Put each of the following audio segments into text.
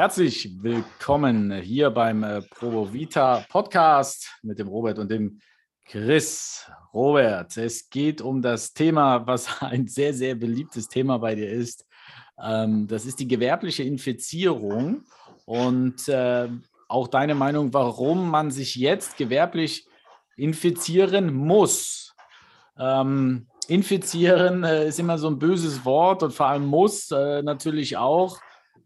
Herzlich willkommen hier beim äh, Provo Vita Podcast mit dem Robert und dem Chris. Robert, es geht um das Thema, was ein sehr, sehr beliebtes Thema bei dir ist. Ähm, das ist die gewerbliche Infizierung und äh, auch deine Meinung, warum man sich jetzt gewerblich infizieren muss. Ähm, infizieren äh, ist immer so ein böses Wort und vor allem muss natürlich auch.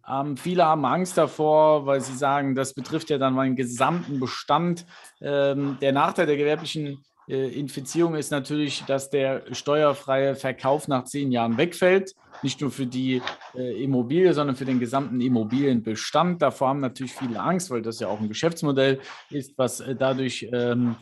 Ähm, viele haben Angst davor, weil sie sagen, das betrifft ja dann meinen gesamten Bestand. Ähm, der Nachteil der gewerblichen äh, Infizierung ist natürlich, dass der steuerfreie Verkauf nach zehn Jahren wegfällt. Nicht nur für die äh, Immobilie, sondern für den gesamten Immobilienbestand. Davor haben natürlich viele Angst, weil das ja auch ein Geschäftsmodell ist, was äh, dadurch ähm,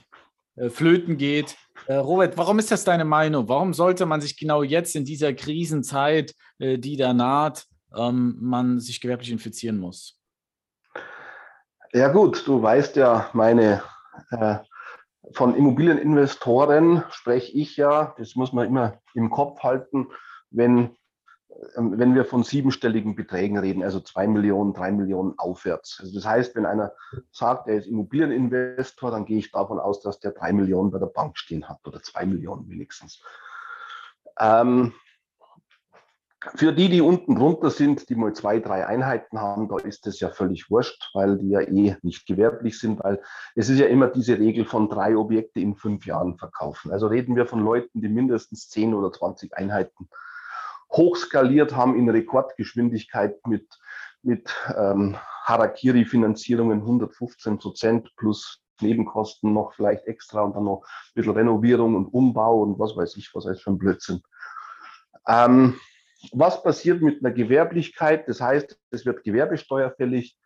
äh, flöten geht. Äh, Robert, warum ist das deine Meinung? Warum sollte man sich genau jetzt in dieser Krisenzeit, äh, die da naht, ähm, man sich gewerblich infizieren muss? Ja gut, du weißt ja, meine äh, von Immobilieninvestoren spreche ich ja, das muss man immer im Kopf halten, wenn, ähm, wenn wir von siebenstelligen Beträgen reden, also zwei Millionen, drei Millionen aufwärts. Also das heißt, wenn einer sagt, er ist Immobilieninvestor, dann gehe ich davon aus, dass der drei Millionen bei der Bank stehen hat oder zwei Millionen wenigstens. Ähm, für die, die unten drunter sind, die mal zwei, drei Einheiten haben, da ist es ja völlig wurscht, weil die ja eh nicht gewerblich sind, weil es ist ja immer diese Regel von drei Objekte in fünf Jahren verkaufen. Also reden wir von Leuten, die mindestens zehn oder zwanzig Einheiten hochskaliert haben in Rekordgeschwindigkeit mit, mit ähm, Harakiri-Finanzierungen 115 Prozent plus Nebenkosten noch vielleicht extra und dann noch ein bisschen Renovierung und Umbau und was weiß ich, was heißt für ein Blödsinn. Ähm, was passiert mit einer Gewerblichkeit? Das heißt, es wird Gewerbesteuer fällig.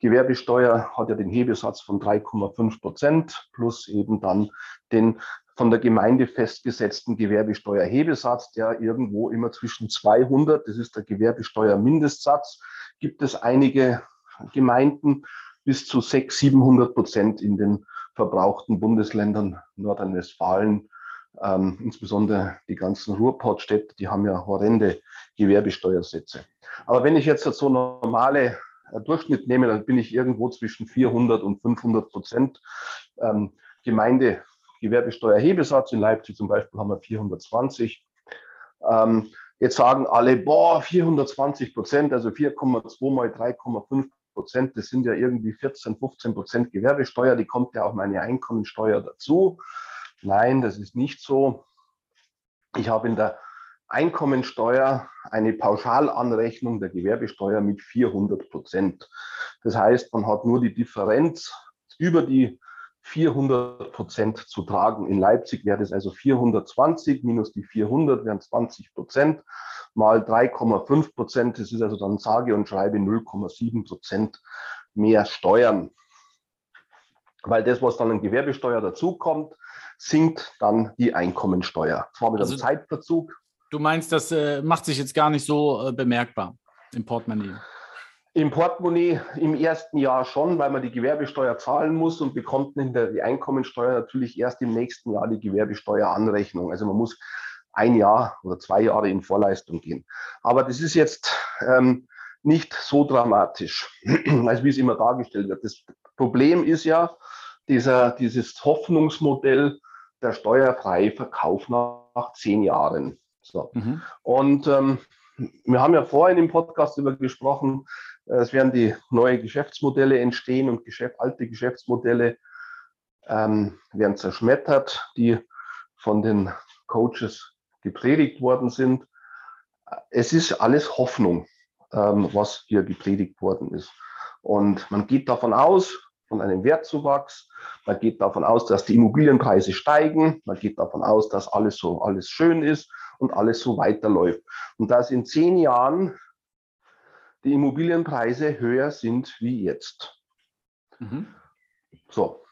Gewerbesteuer hat ja den Hebesatz von 3,5 Prozent plus eben dann den von der Gemeinde festgesetzten Gewerbesteuerhebesatz, der irgendwo immer zwischen 200, das ist der Gewerbesteuermindestsatz, gibt es einige Gemeinden bis zu 600, 700 Prozent in den verbrauchten Bundesländern Nordrhein-Westfalen, ähm, insbesondere die ganzen Ruhrportstädte, die haben ja horrende Gewerbesteuersätze. Aber wenn ich jetzt so normale äh, Durchschnitt nehme, dann bin ich irgendwo zwischen 400 und 500 Prozent ähm, Gemeinde Gewerbesteuerhebesatz. In Leipzig zum Beispiel haben wir 420. Ähm, jetzt sagen alle, boah, 420 Prozent, also 4,2 mal 3,5 Prozent, das sind ja irgendwie 14, 15 Prozent Gewerbesteuer, die kommt ja auch meine Einkommensteuer dazu. Nein, das ist nicht so. Ich habe in der Einkommensteuer eine Pauschalanrechnung der Gewerbesteuer mit 400 Prozent. Das heißt, man hat nur die Differenz über die 400 Prozent zu tragen. In Leipzig wäre das also 420 minus die 400 wären 20 Prozent mal 3,5 Prozent. Das ist also dann sage und schreibe 0,7 Prozent mehr Steuern. Weil das, was dann in Gewerbesteuer dazukommt, sinkt dann die Einkommensteuer. Zwar mit also, einem Zeitverzug. Du meinst, das äh, macht sich jetzt gar nicht so äh, bemerkbar im Portemonnaie? Im Portemonnaie im ersten Jahr schon, weil man die Gewerbesteuer zahlen muss und bekommt in der, die Einkommensteuer natürlich erst im nächsten Jahr die Gewerbesteueranrechnung. Also man muss ein Jahr oder zwei Jahre in Vorleistung gehen. Aber das ist jetzt ähm, nicht so dramatisch, als wie es immer dargestellt wird. Das Problem ist ja, dieser, dieses Hoffnungsmodell der steuerfreie Verkauf nach, zehn Jahren. So. Mhm. Und ähm, wir haben ja vorhin im Podcast über gesprochen, es werden die neue Geschäftsmodelle entstehen und Geschäft, alte Geschäftsmodelle ähm, werden zerschmettert, die von den Coaches gepredigt worden sind. Es ist alles Hoffnung, ähm, was hier gepredigt worden ist. Und man geht davon aus, von einem Wertzuwachs. Man geht davon aus, dass die Immobilienpreise steigen. Man geht davon aus, dass alles so alles schön ist und alles so weiterläuft. Und dass in zehn Jahren die Immobilienpreise höher sind wie jetzt. Mhm. So.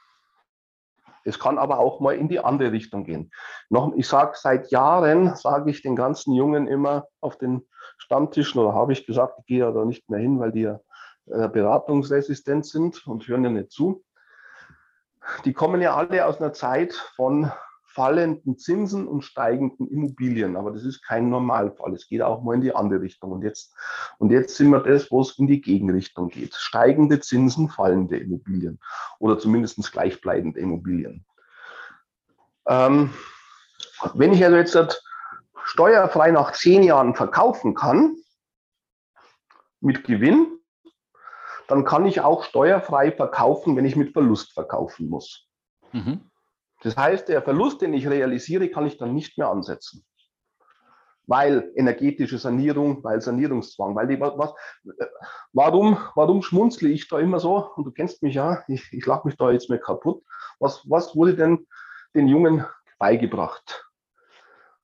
Es kann aber auch mal in die andere Richtung gehen. Noch, ich sage seit Jahren, sage ich den ganzen Jungen immer auf den Stammtischen, oder habe ich gesagt, ich gehe ja da nicht mehr hin, weil die ja äh, beratungsresistent sind und hören ja nicht zu. Die kommen ja alle aus einer Zeit von fallenden Zinsen und steigenden Immobilien. Aber das ist kein Normalfall. Es geht auch mal in die andere Richtung. Und jetzt, und jetzt sind wir das, wo es in die Gegenrichtung geht. Steigende Zinsen, fallende Immobilien oder zumindest gleichbleibende Immobilien. Ähm, wenn ich also jetzt steuerfrei nach zehn Jahren verkaufen kann, mit Gewinn, dann kann ich auch steuerfrei verkaufen, wenn ich mit Verlust verkaufen muss. Mhm. Das heißt, der Verlust, den ich realisiere, kann ich dann nicht mehr ansetzen. Weil energetische Sanierung, weil Sanierungszwang, weil die, was, warum, warum schmunzle ich da immer so? Und du kennst mich ja, ich, ich lache mich da jetzt mehr kaputt. Was, was wurde denn den Jungen beigebracht?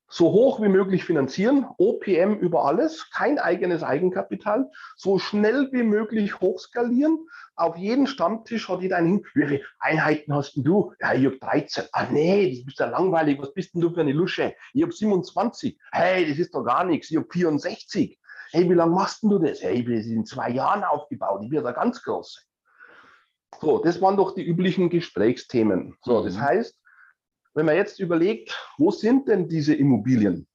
So hoch wie möglich finanzieren, OPM über alles, kein eigenes Eigenkapital, so schnell wie möglich hochskalieren. Auf jeden Stammtisch hat jeder einen, wie viele Einheiten hast denn du? Ja, ich habe 13. Ah nee, das ist ja langweilig, was bist denn du für eine Lusche? Ich habe 27. Hey, das ist doch gar nichts, ich habe 64. Hey, wie lange machst denn du das? Hey, ich bin in zwei Jahren aufgebaut, ich bin da ganz groß. So, das waren doch die üblichen Gesprächsthemen. So, das mhm. heißt, wenn man jetzt überlegt, wo sind denn diese Immobilien?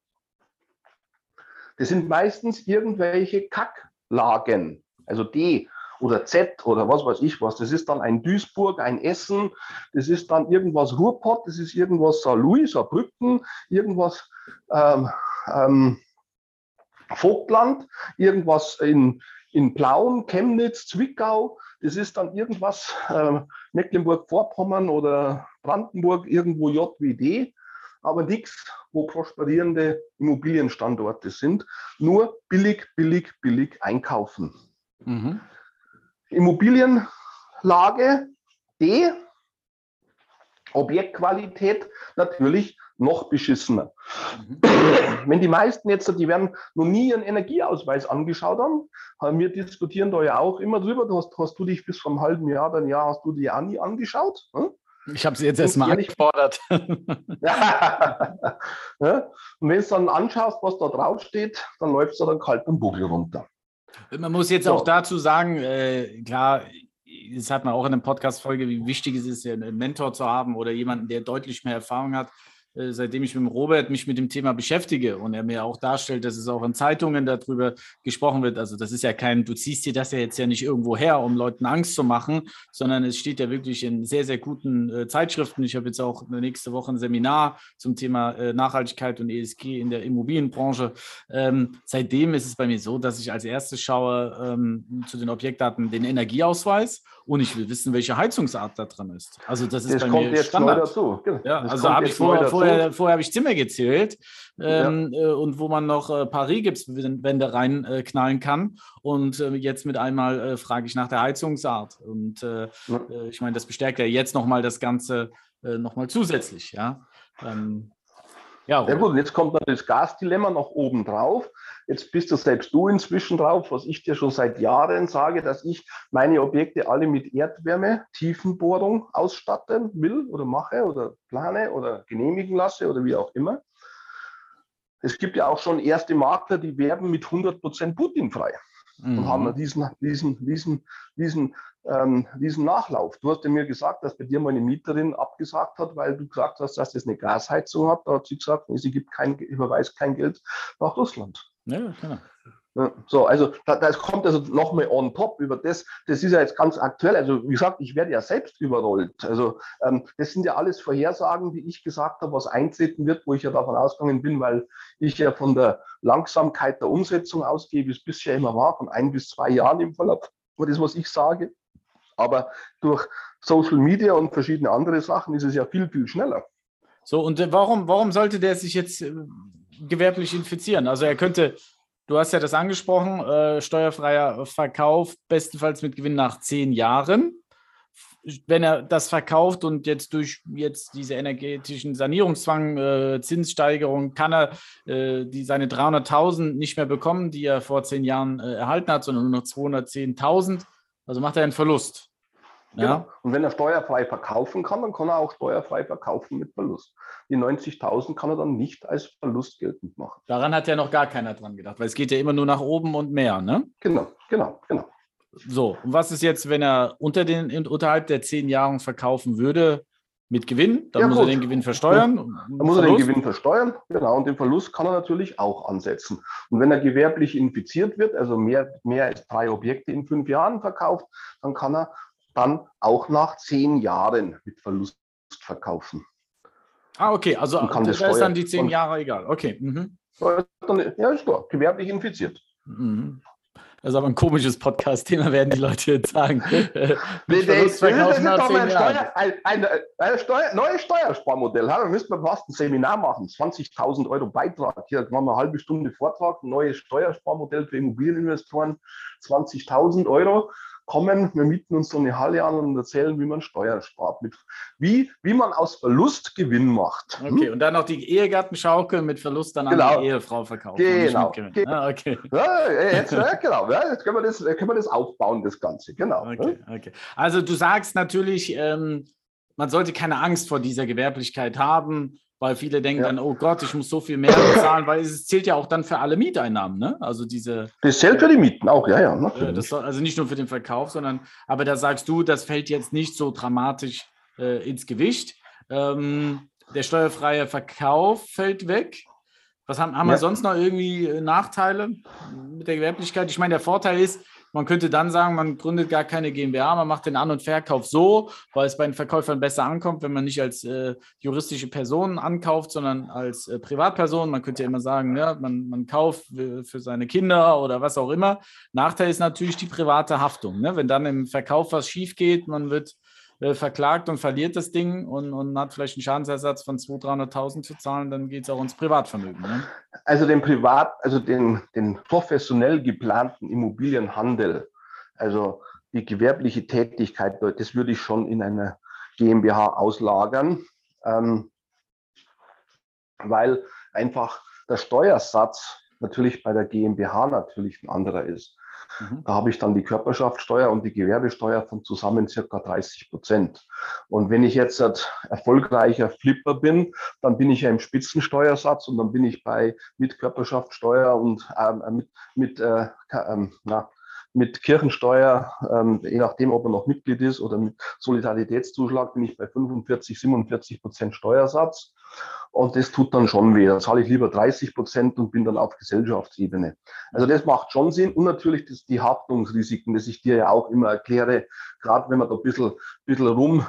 Das sind meistens irgendwelche Kacklagen, also D oder Z oder was weiß ich was. Das ist dann ein Duisburg, ein Essen, das ist dann irgendwas Ruhrpott, das ist irgendwas Saarlouis, Saarbrücken, irgendwas ähm, ähm, Vogtland, irgendwas in, in Plauen, Chemnitz, Zwickau, das ist dann irgendwas äh, Mecklenburg-Vorpommern oder Brandenburg, irgendwo JWD, aber nichts, wo prosperierende Immobilienstandorte sind. Nur billig, billig, billig einkaufen. Mhm. Immobilienlage D, Objektqualität natürlich noch beschissener. Mhm. Wenn die meisten jetzt, die werden noch nie einen Energieausweis angeschaut haben, wir diskutieren da ja auch immer drüber, hast, hast du dich bis vor einem halben Jahr, dann Jahr hast du die auch nie angeschaut. Hm? Ich habe sie jetzt erstmal angefordert. ja. Und wenn du dann anschaust, was da drauf steht, dann läuft es dann kalt am Buckel runter. Man muss jetzt so. auch dazu sagen, äh, klar, das hat man auch in einer Podcast-Folge, wie wichtig es ist, einen Mentor zu haben oder jemanden, der deutlich mehr Erfahrung hat. Äh, seitdem ich mit Robert mich mit dem Thema beschäftige und er mir auch darstellt, dass es auch in Zeitungen darüber gesprochen wird. Also das ist ja kein, du ziehst dir das ja jetzt ja nicht irgendwo her, um Leuten Angst zu machen, sondern es steht ja wirklich in sehr, sehr guten äh, Zeitschriften. Ich habe jetzt auch nächste Woche ein Seminar zum Thema äh, Nachhaltigkeit und ESG in der Immobilienbranche. Ähm, seitdem ist es bei mir so, dass ich als erstes schaue ähm, zu den Objektdaten den Energieausweis und ich will wissen, welche Heizungsart da drin ist. Also das ist das bei kommt mir jetzt Standard. Neu dazu. Genau. Ja, das also habe ich vorher, vorher, vorher habe ich Zimmer gezählt ähm, ja. äh, und wo man noch äh, paar Rigipswände reinknallen äh, kann. Und äh, jetzt mit einmal äh, frage ich nach der Heizungsart. Und äh, ja. ich meine, das bestärkt ja jetzt nochmal das Ganze äh, nochmal zusätzlich. Ja. Ähm, ja, ja, gut, und jetzt kommt dann das Gasdilemma noch oben drauf. Jetzt bist du selbst du inzwischen drauf, was ich dir schon seit Jahren sage, dass ich meine Objekte alle mit Erdwärme, Tiefenbohrung ausstatten will oder mache oder plane oder genehmigen lasse oder wie auch immer. Es gibt ja auch schon erste Makler, die werben mit 100% Putin frei mhm. und haben diesen, diesen, diesen, diesen, ähm, diesen Nachlauf. Du hast ja mir gesagt, dass bei dir meine Mieterin abgesagt hat, weil du gesagt hast, dass das eine Gasheizung hat. Da hat sie gesagt, sie gibt kein, überweist kein Geld nach Russland. Ja, genau. So, also da, das kommt also nochmal on top über das. Das ist ja jetzt ganz aktuell. Also wie gesagt, ich werde ja selbst überrollt. Also ähm, das sind ja alles Vorhersagen, die ich gesagt habe, was eintreten wird, wo ich ja davon ausgegangen bin, weil ich ja von der Langsamkeit der Umsetzung ausgehe, wie es bisher immer war, von ein bis zwei Jahren im Verlauf. Aber das, was ich sage. Aber durch Social Media und verschiedene andere Sachen ist es ja viel, viel schneller. So, und äh, warum, warum sollte der sich jetzt äh, gewerblich infizieren? Also er könnte Du hast ja das angesprochen, äh, steuerfreier Verkauf, bestenfalls mit Gewinn nach zehn Jahren. Wenn er das verkauft und jetzt durch jetzt diese energetischen Sanierungszwang, äh, Zinssteigerung, kann er äh, die, seine 300.000 nicht mehr bekommen, die er vor zehn Jahren äh, erhalten hat, sondern nur noch 210.000. Also macht er einen Verlust. Ja. Genau. Und wenn er steuerfrei verkaufen kann, dann kann er auch steuerfrei verkaufen mit Verlust. Die 90.000 kann er dann nicht als Verlust geltend machen. Daran hat ja noch gar keiner dran gedacht, weil es geht ja immer nur nach oben und mehr, ne? Genau, genau, genau. So, und was ist jetzt, wenn er unter den, unterhalb der zehn Jahre verkaufen würde? mit Gewinn, dann ja, muss gut. er den Gewinn versteuern. Dann muss er den Gewinn versteuern, genau, und den Verlust kann er natürlich auch ansetzen. Und wenn er gewerblich infiziert wird, also mehr, mehr als drei Objekte in fünf Jahren verkauft, dann kann er dann auch nach zehn Jahren mit Verlust verkaufen. Ah, okay, also kann das ist dann die zehn Jahre egal. Okay. Mhm. Ja, ist klar, gewerblich infiziert. Mhm. Das ist aber ein komisches Podcast-Thema, werden die Leute jetzt sagen. nee, das ist doch mal ein, Steuer, ein, ein, ein Steuer, neues Steuersparmodell. Da müssten wir fast ein Seminar machen. 20.000 Euro Beitrag. Hier machen wir eine halbe Stunde Vortrag. Ein neues Steuersparmodell für Immobilieninvestoren. 20.000 Euro kommen, wir mieten uns so eine Halle an und erzählen, wie man Steuern spart, mit, wie, wie man aus Verlust Gewinn macht. Hm? Okay, und dann noch die Ehegattenschaukel mit Verlust dann genau. an die Ehefrau verkaufen. Genau. Ah, okay. Ja, jetzt, ja, genau. Ja, jetzt können wir, das, können wir das aufbauen, das Ganze. Genau. Okay, okay. Also du sagst natürlich, ähm, man sollte keine Angst vor dieser Gewerblichkeit haben weil viele denken ja. dann, oh Gott, ich muss so viel mehr bezahlen, weil es zählt ja auch dann für alle Mieteinnahmen, ne? Also diese. Das zählt für die Mieten auch, ja, ja. Natürlich. Das, also nicht nur für den Verkauf, sondern, aber da sagst du, das fällt jetzt nicht so dramatisch äh, ins Gewicht. Ähm, der steuerfreie Verkauf fällt weg. Was haben, haben ja. wir sonst noch irgendwie äh, Nachteile mit der Gewerblichkeit? Ich meine, der Vorteil ist, man könnte dann sagen, man gründet gar keine GmbH, man macht den An- und Verkauf so, weil es bei den Verkäufern besser ankommt, wenn man nicht als äh, juristische Person ankauft, sondern als äh, Privatperson. Man könnte ja immer sagen, ja, man, man kauft für seine Kinder oder was auch immer. Nachteil ist natürlich die private Haftung. Ne? Wenn dann im Verkauf was schief geht, man wird äh, verklagt und verliert das Ding und, und hat vielleicht einen Schadensersatz von 200.000, 300.000 zu zahlen, dann geht es auch ins Privatvermögen. Ne? Also den Privat, also den, den professionell geplanten Immobilienhandel, also die gewerbliche Tätigkeit, das würde ich schon in eine GmbH auslagern, ähm, weil einfach der Steuersatz natürlich bei der GmbH natürlich ein anderer ist. Mhm. Da habe ich dann die Körperschaftssteuer und die Gewerbesteuer von zusammen circa 30 Prozent. Und wenn ich jetzt erfolgreicher Flipper bin, dann bin ich ja im Spitzensteuersatz und dann bin ich bei mit Körperschaftssteuer und ähm, mit, mit äh, ähm, na, mit Kirchensteuer, ähm, je nachdem, ob er noch Mitglied ist oder mit Solidaritätszuschlag, bin ich bei 45, 47 Prozent Steuersatz. Und das tut dann schon weh. Da zahle ich lieber 30 Prozent und bin dann auf Gesellschaftsebene. Also das macht schon Sinn. Und natürlich das, die Haftungsrisiken, das ich dir ja auch immer erkläre, gerade wenn man da ein bisschen, bisschen rum,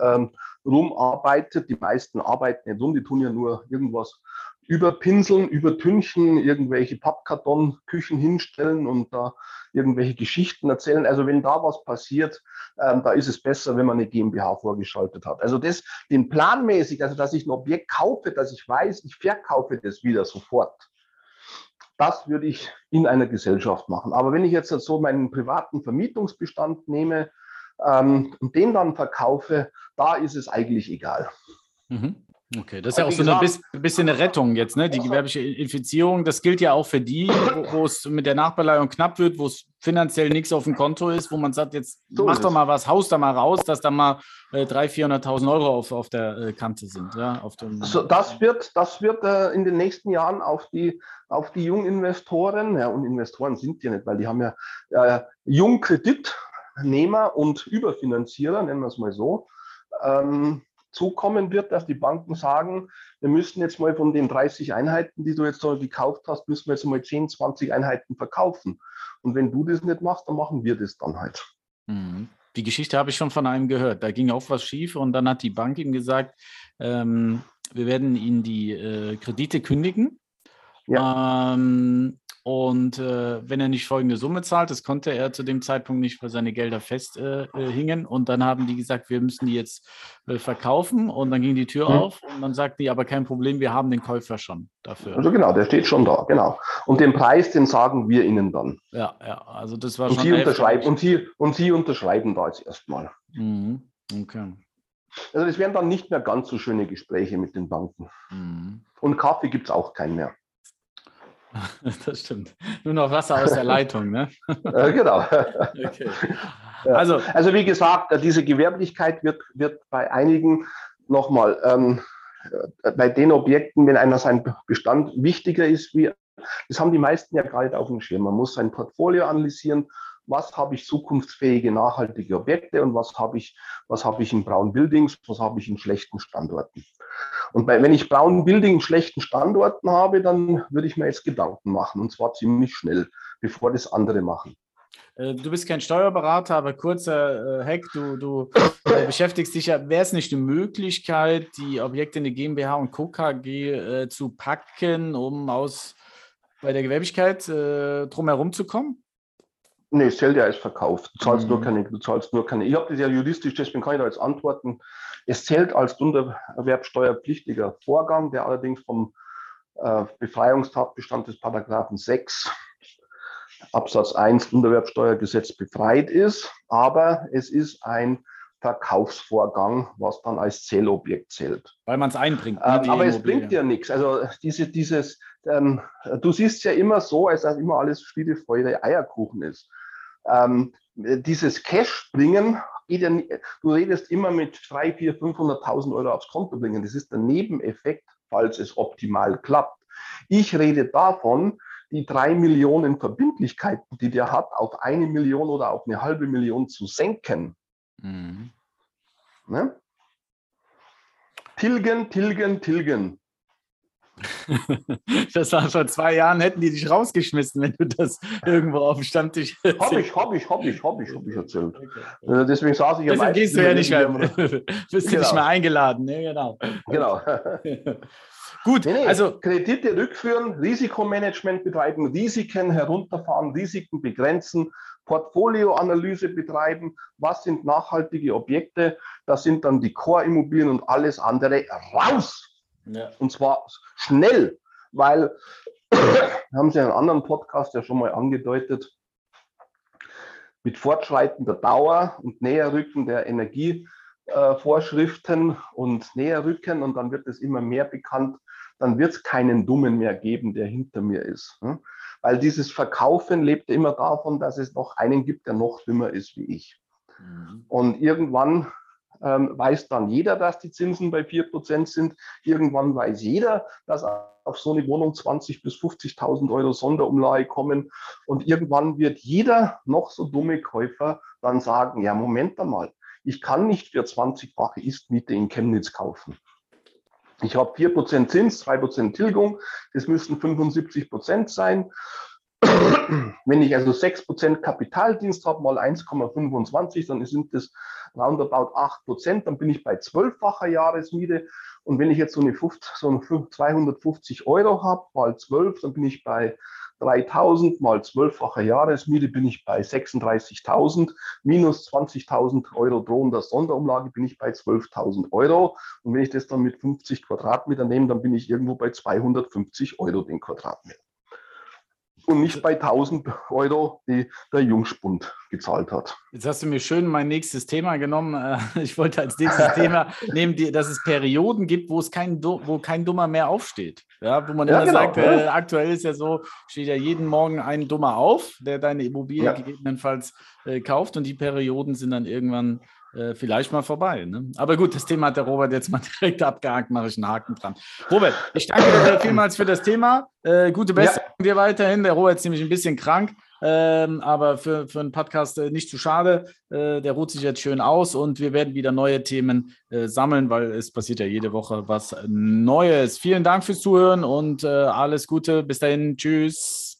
ähm, rumarbeitet. Die meisten arbeiten nicht rum, die tun ja nur irgendwas überpinseln, übertünchen, irgendwelche Pappkartonküchen hinstellen und da irgendwelche Geschichten erzählen. Also wenn da was passiert, ähm, da ist es besser, wenn man eine GmbH vorgeschaltet hat. Also das, den planmäßig, also dass ich ein Objekt kaufe, dass ich weiß, ich verkaufe das wieder sofort. Das würde ich in einer Gesellschaft machen. Aber wenn ich jetzt so meinen privaten Vermietungsbestand nehme ähm, und den dann verkaufe, da ist es eigentlich egal. Mhm. Okay, das ist ja auch so gesagt, ein bisschen eine Rettung jetzt, ne? Die gewerbliche Infizierung. Das gilt ja auch für die, wo, es mit der Nachbeleihung knapp wird, wo es finanziell nichts auf dem Konto ist, wo man sagt, jetzt so mach doch mal was, haust da mal raus, dass da mal äh, 300.000, 400.000 Euro auf, auf der äh, Kante sind. Ja? Auf dem, so, das wird, das wird äh, in den nächsten Jahren auf die, auf die Junginvestoren, ja, und Investoren sind die nicht, weil die haben ja äh, Jungkreditnehmer und Überfinanzierer, nennen wir es mal so. Ähm, zukommen wird, dass die Banken sagen, wir müssen jetzt mal von den 30 Einheiten, die du jetzt so gekauft hast, müssen wir jetzt mal 10, 20 Einheiten verkaufen. Und wenn du das nicht machst, dann machen wir das dann halt. Mhm. Die Geschichte habe ich schon von einem gehört. Da ging auch was schief und dann hat die Bank ihm gesagt, ähm, wir werden Ihnen die äh, Kredite kündigen. Ja. Ähm, und äh, wenn er nicht folgende Summe zahlt, das konnte er zu dem Zeitpunkt nicht, weil seine Gelder festhingen. Äh, äh und dann haben die gesagt, wir müssen die jetzt äh, verkaufen. Und dann ging die Tür mhm. auf und dann sagten die, aber kein Problem, wir haben den Käufer schon dafür. Also genau, der steht schon da, genau. Und den Preis, den sagen wir Ihnen dann. Ja, ja, also das war und schon. Sie unterschreiben, und, Sie, und Sie unterschreiben da jetzt erstmal. Mhm. Okay. Also das wären dann nicht mehr ganz so schöne Gespräche mit den Banken. Mhm. Und Kaffee gibt es auch keinen mehr. Das stimmt. Nur noch Wasser aus der Leitung, ne? Äh, genau. Okay. Also, also wie gesagt, diese Gewerblichkeit wird, wird bei einigen nochmal, ähm, äh, bei den Objekten, wenn einer sein Bestand wichtiger ist, wie, das haben die meisten ja gerade auf dem Schirm. Man muss sein Portfolio analysieren, was habe ich zukunftsfähige, nachhaltige Objekte und was habe ich, was habe ich in braunen Buildings, was habe ich in schlechten Standorten. Und bei, wenn ich braunen Building in schlechten Standorten habe, dann würde ich mir jetzt Gedanken machen und zwar ziemlich schnell, bevor das andere machen. Äh, du bist kein Steuerberater, aber kurzer äh, Hack, du, du äh, beschäftigst dich ja, wäre es nicht eine Möglichkeit, die Objekte in die GmbH und Co. KG äh, zu packen, um aus bei der Gewerbigkeit äh, drumherum zu kommen? Nee, es zählt ja als Verkauf. Du zahlst mhm. nur keine, du zahlst nur keine. Ich habe das ja juristisch, deswegen kann ich da jetzt antworten. Es zählt als unterwerbsteuerpflichtiger Vorgang, der allerdings vom äh, Befreiungstatbestand des Paragraphen 6 Absatz 1 Unterwerbsteuergesetz befreit ist, aber es ist ein Verkaufsvorgang, was dann als Zählobjekt zählt. Weil man es einbringt. Ne, ähm, aber es bringt dir nichts. Also diese, dieses, ähm, du siehst ja immer so, als dass immer alles Friede, Freude, Eierkuchen ist. Ähm, dieses Cash bringen geht ja nicht, du redest immer mit 3, 4, 500.000 Euro aufs Konto bringen. Das ist der Nebeneffekt, falls es optimal klappt. Ich rede davon, die drei Millionen Verbindlichkeiten, die der hat, auf eine Million oder auf eine halbe Million zu senken. Mhm. Ne? Tilgen, tilgen, tilgen. Das war vor zwei Jahren, hätten die dich rausgeschmissen, wenn du das irgendwo auf dem Stammtisch erzählst. Hab ich, hab ich, hab ich, hab ich, hab ich erzählt. Okay. Äh, deswegen saß ich ja Deswegen gehst du ja nicht mehr, bist genau. nicht mehr eingeladen. Ne? Genau. genau. Gut, nee, nee. also Kredite rückführen, Risikomanagement betreiben, Risiken herunterfahren, Risiken begrenzen, Portfolioanalyse betreiben, was sind nachhaltige Objekte, das sind dann die Core-Immobilien und alles andere raus. Ja. Und zwar schnell, weil, haben Sie in einem anderen Podcast ja schon mal angedeutet, mit fortschreitender Dauer und Näherrücken der Energievorschriften äh, und Näherrücken und dann wird es immer mehr bekannt, dann wird es keinen Dummen mehr geben, der hinter mir ist. Ne? Weil dieses Verkaufen lebt immer davon, dass es noch einen gibt, der noch dümmer ist wie ich. Mhm. Und irgendwann ähm, weiß dann jeder, dass die Zinsen bei 4% sind. Irgendwann weiß jeder, dass auf so eine Wohnung 20.000 bis 50.000 Euro Sonderumlage kommen. Und irgendwann wird jeder noch so dumme Käufer dann sagen, ja, Moment einmal, ich kann nicht für 20-fache Istmiete in Chemnitz kaufen. Ich habe 4% Zins, 2% Tilgung, das müssten 75% sein. Wenn ich also 6% Kapitaldienst habe, mal 1,25, dann sind das roundabout 8%, dann bin ich bei 12-facher Jahresmiete. Und wenn ich jetzt so eine, 50, so eine 250 Euro habe, mal 12, dann bin ich bei 3000 mal 12-fache Jahresmiete bin ich bei 36.000, minus 20.000 Euro drohender Sonderumlage bin ich bei 12.000 Euro. Und wenn ich das dann mit 50 Quadratmeter nehme, dann bin ich irgendwo bei 250 Euro den Quadratmeter und nicht bei 1000 Euro, die der Jungspund gezahlt hat. Jetzt hast du mir schön mein nächstes Thema genommen. Äh, ich wollte als nächstes Thema nehmen, dass es Perioden gibt, wo es kein, wo kein Dummer mehr aufsteht. Ja, wo man ja, immer genau, sagt, äh, aktuell ist ja so, steht ja jeden Morgen ein Dummer auf, der deine Immobilie ja. gegebenenfalls äh, kauft und die Perioden sind dann irgendwann äh, vielleicht mal vorbei. Ne? Aber gut, das Thema hat der Robert jetzt mal direkt abgehakt, mache ich einen Haken dran. Robert, ich danke dir vielmals für das Thema. Äh, gute Besserung ja. dir weiterhin. Der Robert ist nämlich ein bisschen krank. Ähm, aber für, für einen Podcast äh, nicht zu schade. Äh, der ruht sich jetzt schön aus und wir werden wieder neue Themen äh, sammeln, weil es passiert ja jede Woche was Neues. Vielen Dank fürs Zuhören und äh, alles Gute. Bis dahin. Tschüss.